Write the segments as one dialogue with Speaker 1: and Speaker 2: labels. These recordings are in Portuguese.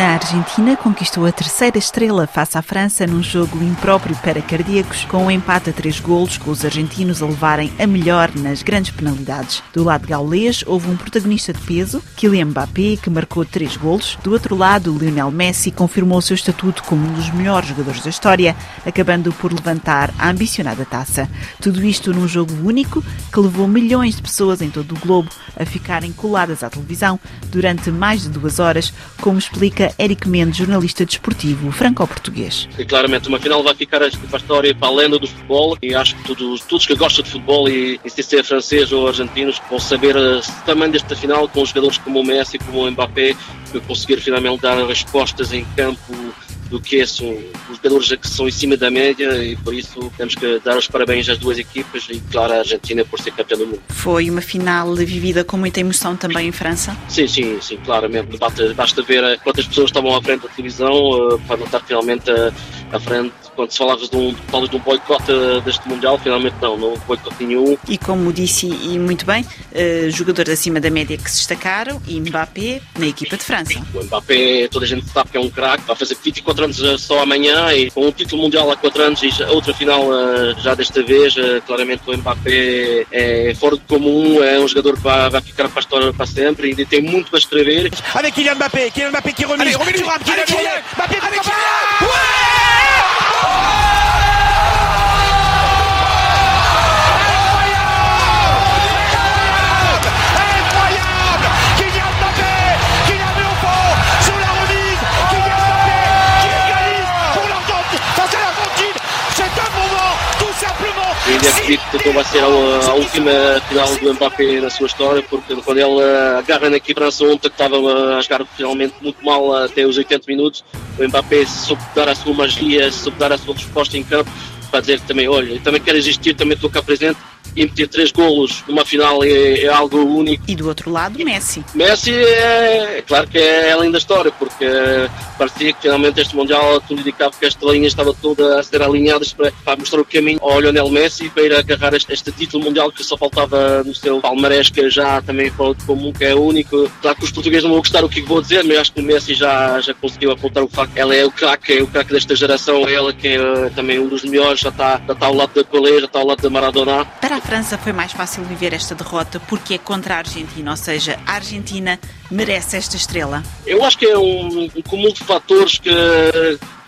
Speaker 1: É. Argentina conquistou a terceira estrela face à França num jogo impróprio para cardíacos, com um empate a três golos, com os argentinos a levarem a melhor nas grandes penalidades. Do lado gaulês, houve um protagonista de peso, Kylian Mbappé, que marcou três golos. Do outro lado, Lionel Messi confirmou o seu estatuto como um dos melhores jogadores da história, acabando por levantar a ambicionada taça. Tudo isto num jogo único que levou milhões de pessoas em todo o globo a ficarem coladas à televisão durante mais de duas horas, como explica Eric Mendes, jornalista desportivo franco-português.
Speaker 2: Claramente uma final vai ficar para a história, para a lenda do futebol e acho que todos, todos que gostam de futebol e, e se ser francês ou argentinos vão saber uh, também desta final com jogadores como o Messi, como o Mbappé, que finalmente dar respostas em campo do que são os jogadores que são em cima da média e por isso temos que dar os parabéns às duas equipas e claro à Argentina por ser campeã do mundo.
Speaker 1: Foi uma final vivida com muita emoção também em França?
Speaker 2: Sim, sim, sim, claramente. Basta, basta ver quantas pessoas estavam à frente da televisão uh, para notar finalmente à frente quando se falava de um, de um boicote deste Mundial, finalmente não, não houve boicote nenhum.
Speaker 1: E como disse, e muito bem, jogadores acima da média que se destacaram e Mbappé na equipa de França.
Speaker 2: O Mbappé, toda a gente sabe que é um craque, vai fazer 24 anos eh, só amanhã e com um título mundial há 4 anos e outra final uh, já desta vez, uh, claramente o Mbappé é fora de comum, é um jogador que vai, vai ficar para a história para sempre e ainda tem muito para escrever.
Speaker 3: Avec Kylian Mbappé, Kylian Mbappé qui remet, Allez, remet Thuram, Kylian, Kylian, Mbappé, Mbappé, Kylian Ouais
Speaker 2: que vai ser a, a, última final do Mbappé na sua história, porque quando ele agarra na equipa ontem que estava a jogar finalmente muito mal até os 80 minutos, o Mbappé soube dar a sua magia, soube dar a sua resposta em campo, para dizer também, olha, eu também quero existir, também estou cá presente, e meter três golos numa final é, é, algo único.
Speaker 1: E do outro lado, Messi.
Speaker 2: Messi é, é claro que é além da história, porque parecia que finalmente este Mundial tudo indicava que esta linha estava toda a ser alinhada para, para mostrar o caminho ao Lionel Messi para ir agarrar este, este título mundial que só faltava no seu palmarés, que já também fora de comum, que é único. Claro que os portugueses não vão gostar do que vou dizer, mas acho que o Messi já, já conseguiu apontar o facto ela é o craque, é o craque desta geração, é ela que é também um dos melhores, já está, já está ao lado da Pelé, já está ao lado da Maradona.
Speaker 1: Para a França foi mais fácil viver esta derrota porque é contra a Argentina, ou seja, a Argentina merece esta estrela?
Speaker 2: Eu acho que é um, um de fatores que,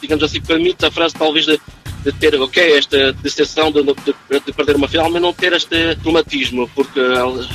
Speaker 2: digamos assim, permite a França talvez de, de ter, ok, esta decepção de, de, de, perder uma final, mas não ter este traumatismo, porque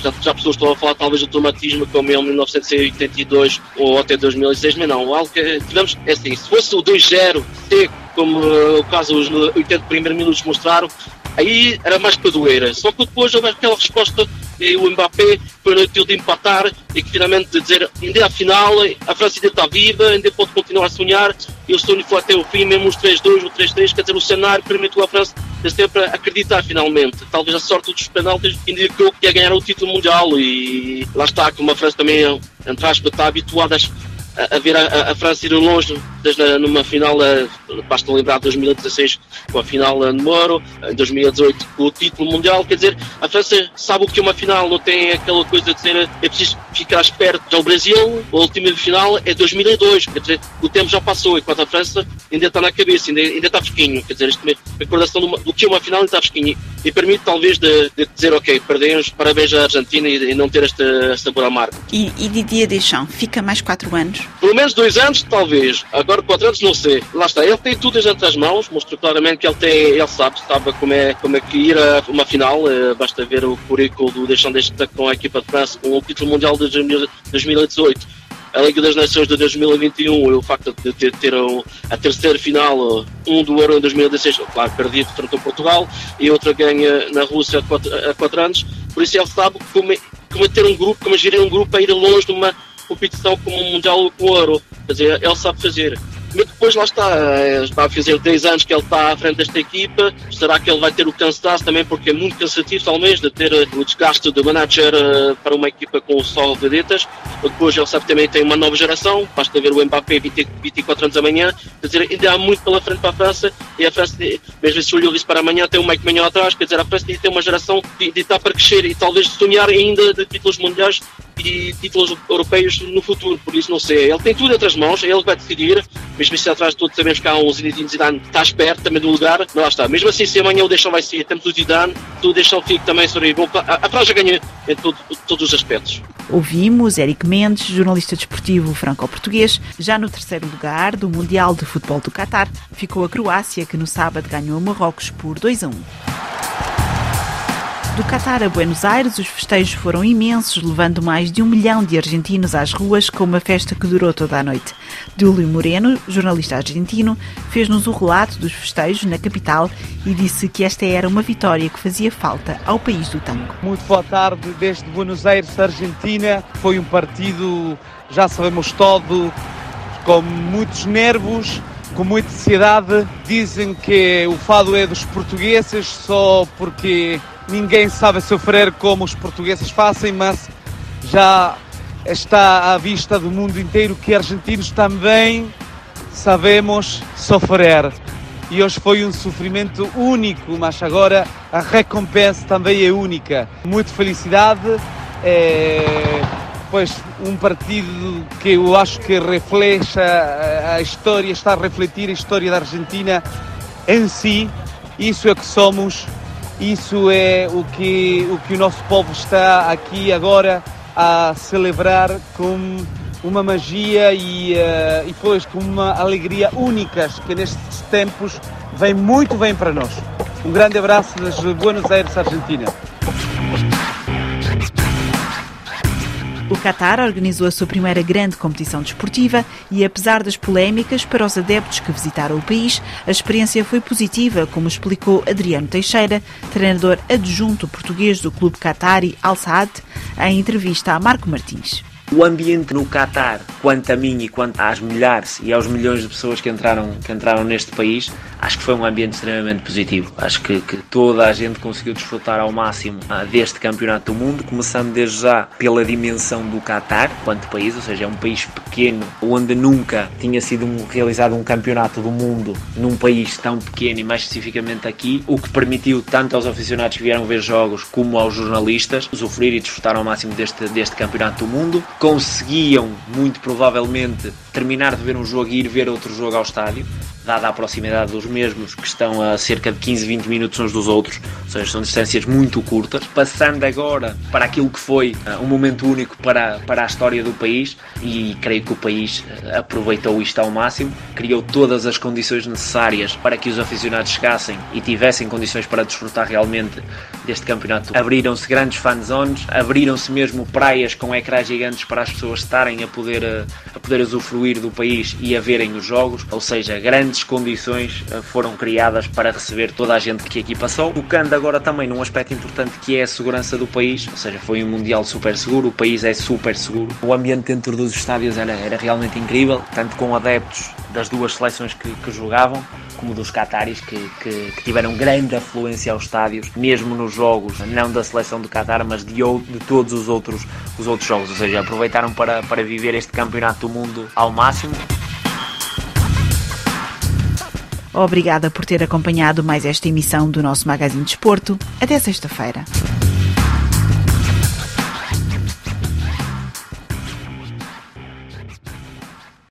Speaker 2: já, já pessoas estão a falar talvez do traumatismo como em 1982 ou até 2006, mas não, algo que tivemos, é assim, se fosse o 2-0 seco, como uh, o caso os 80 primeiros minutos mostraram, Aí era mais padoeira. Só que depois houve aquela resposta e o Mbappé permitiu de empatar e que finalmente de dizer ainda à final a França ainda está viva, ainda pode continuar a sonhar e o sonho foi até o fim, mesmo os 3-2, o 3-3, quer dizer, o cenário permitiu à França de sempre acreditar finalmente. Talvez a sorte dos penaltis indicou que ia ganhar o título mundial e lá está, que uma França também, entre aspas, está habituada a a, ver a, a, França ir longe desde numa final, basta lembrar de 2016 com a final no Moro, em 2018 com o título mundial, quer dizer, a França sabe o que é uma final, não tem aquela coisa de ser, é preciso ficar esperto. Já o Brasil, a última final é 2002, quer dizer, o tempo já passou, enquanto a França ainda está na cabeça, ainda, ainda está fresquinho, quer dizer, a recordação do, que é uma final ainda está fresquinho e permite talvez de, de dizer, ok, perdemos, parabéns à Argentina e, e não ter esta sabor amargo.
Speaker 1: E, e Didier Deschamps, fica mais 4 anos?
Speaker 2: Pelo menos dois anos, talvez. Agora quatro anos, não sei. Lá está. Ele tem tudo entre as mãos. Mostrou claramente que ele tem, ele sabe, sabe como é, como é que ir a uma final. Eh, basta ver o currículo do Deixão deste com a equipa de França com o título mundial de 2018 a Liga das Nações de 2021 e o facto de ter, ter a terceira final, um do Euro em 2016, claro, perdido frente ao Portugal, e outra ganha na Rússia há quatro, há quatro anos, por isso ele sabe como, é, como é ter um grupo, como é gerir um grupo a ir longe de uma competição como o Mundial com o Euro. Quer dizer, ele sabe fazer. Mas depois lá está, eh, vai fazer 10 anos que ele está à frente desta equipa. Será que ele vai ter o cansaço também? Porque é muito cansativo, talvez, de ter eh, o desgaste de manager eh, para uma equipa com só vedetas. Depois ele sabe também tem uma nova geração. Basta ver o Mbappé 20, 24 anos amanhã. Quer dizer, ainda há muito pela frente para a França. E a França, mesmo se olhou isso para amanhã, tem o Mike Manhã atrás. Quer dizer, a França tem uma geração de, de estar para crescer e talvez sonhar ainda de títulos mundiais e títulos europeus no futuro, por isso não sei. Ele tem tudo entre as mãos, é ele vai decidir, mesmo assim atrás de todos sabemos que há um Zinedine Zidane que está esperto também do lugar, mas lá está. Mesmo assim, se amanhã o Deixão vai ser, temos o Zidane, o Deixão fica também sobre. A, França ganha em todo, todos os aspectos.
Speaker 1: Ouvimos Eric Mendes, jornalista desportivo franco-português. Já no terceiro lugar do Mundial de Futebol do Qatar ficou a Croácia, que no sábado ganhou Marrocos por 2 a 1. Do Catar a Buenos Aires, os festejos foram imensos, levando mais de um milhão de argentinos às ruas com uma festa que durou toda a noite. Dúlio Moreno, jornalista argentino, fez-nos o relato dos festejos na capital e disse que esta era uma vitória que fazia falta ao país do tango.
Speaker 4: Muito boa tarde desde Buenos Aires, Argentina. Foi um partido, já sabemos todo, com muitos nervos, com muita ansiedade. Dizem que o fado é dos portugueses só porque ninguém sabe sofrer como os portugueses fazem, mas já está à vista do mundo inteiro que argentinos também sabemos sofrer. E hoje foi um sofrimento único, mas agora a recompensa também é única. Muita felicidade. É, pois um partido que eu acho que reflete a história, está a refletir a história da Argentina em si. Isso é que somos isso é o que o, que o nosso povo está aqui agora a celebrar com uma magia e, uh, e pois com uma alegria únicas que nestes tempos vem muito bem para nós. Um grande abraço desde Buenos Aires, Argentina.
Speaker 1: O Qatar organizou a sua primeira grande competição desportiva e, apesar das polémicas para os adeptos que visitaram o país, a experiência foi positiva, como explicou Adriano Teixeira, treinador adjunto português do clube Qatari Al Saad, em entrevista a Marco Martins.
Speaker 5: O ambiente no Qatar, quanto a mim e quanto às milhares e aos milhões de pessoas que entraram, que entraram neste país, acho que foi um ambiente extremamente positivo. Acho que, que toda a gente conseguiu desfrutar ao máximo ah, deste campeonato do mundo, começando desde já pela dimensão do Qatar, quanto país, ou seja, é um país pequeno, onde nunca tinha sido um, realizado um campeonato do mundo num país tão pequeno e mais especificamente aqui, o que permitiu tanto aos aficionados que vieram ver jogos como aos jornalistas usufruir e desfrutar ao máximo deste, deste campeonato do mundo conseguiam, muito provavelmente, terminar de ver um jogo e ir ver outro jogo ao estádio dada a proximidade dos mesmos, que estão a cerca de 15, 20 minutos uns dos outros, ou seja, são distâncias muito curtas. Passando agora para aquilo que foi uh, um momento único para, para a história do país, e creio que o país uh, aproveitou isto ao máximo, criou todas as condições necessárias para que os aficionados chegassem e tivessem condições para desfrutar realmente deste campeonato. Abriram-se grandes fanzones, abriram-se mesmo praias com ecrãs gigantes para as pessoas estarem a poder, uh, a poder usufruir do país e a verem os jogos, ou seja, grandes excelentes condições eh, foram criadas para receber toda a gente que aqui passou. Tocando agora também num aspecto importante que é a segurança do país, ou seja, foi um Mundial super seguro, o país é super seguro. O ambiente dentro dos estádios era, era realmente incrível, tanto com adeptos das duas seleções que, que jogavam, como dos Qataris, que, que, que, tiveram grande afluência aos estádios, mesmo nos jogos, não da seleção do Qatar, mas de, de todos os outros, os outros jogos. Ou seja, aproveitaram para, para viver este campeonato do mundo ao máximo.
Speaker 1: Obrigada por ter acompanhado mais esta emissão do nosso Magazine de Desporto. Até sexta-feira.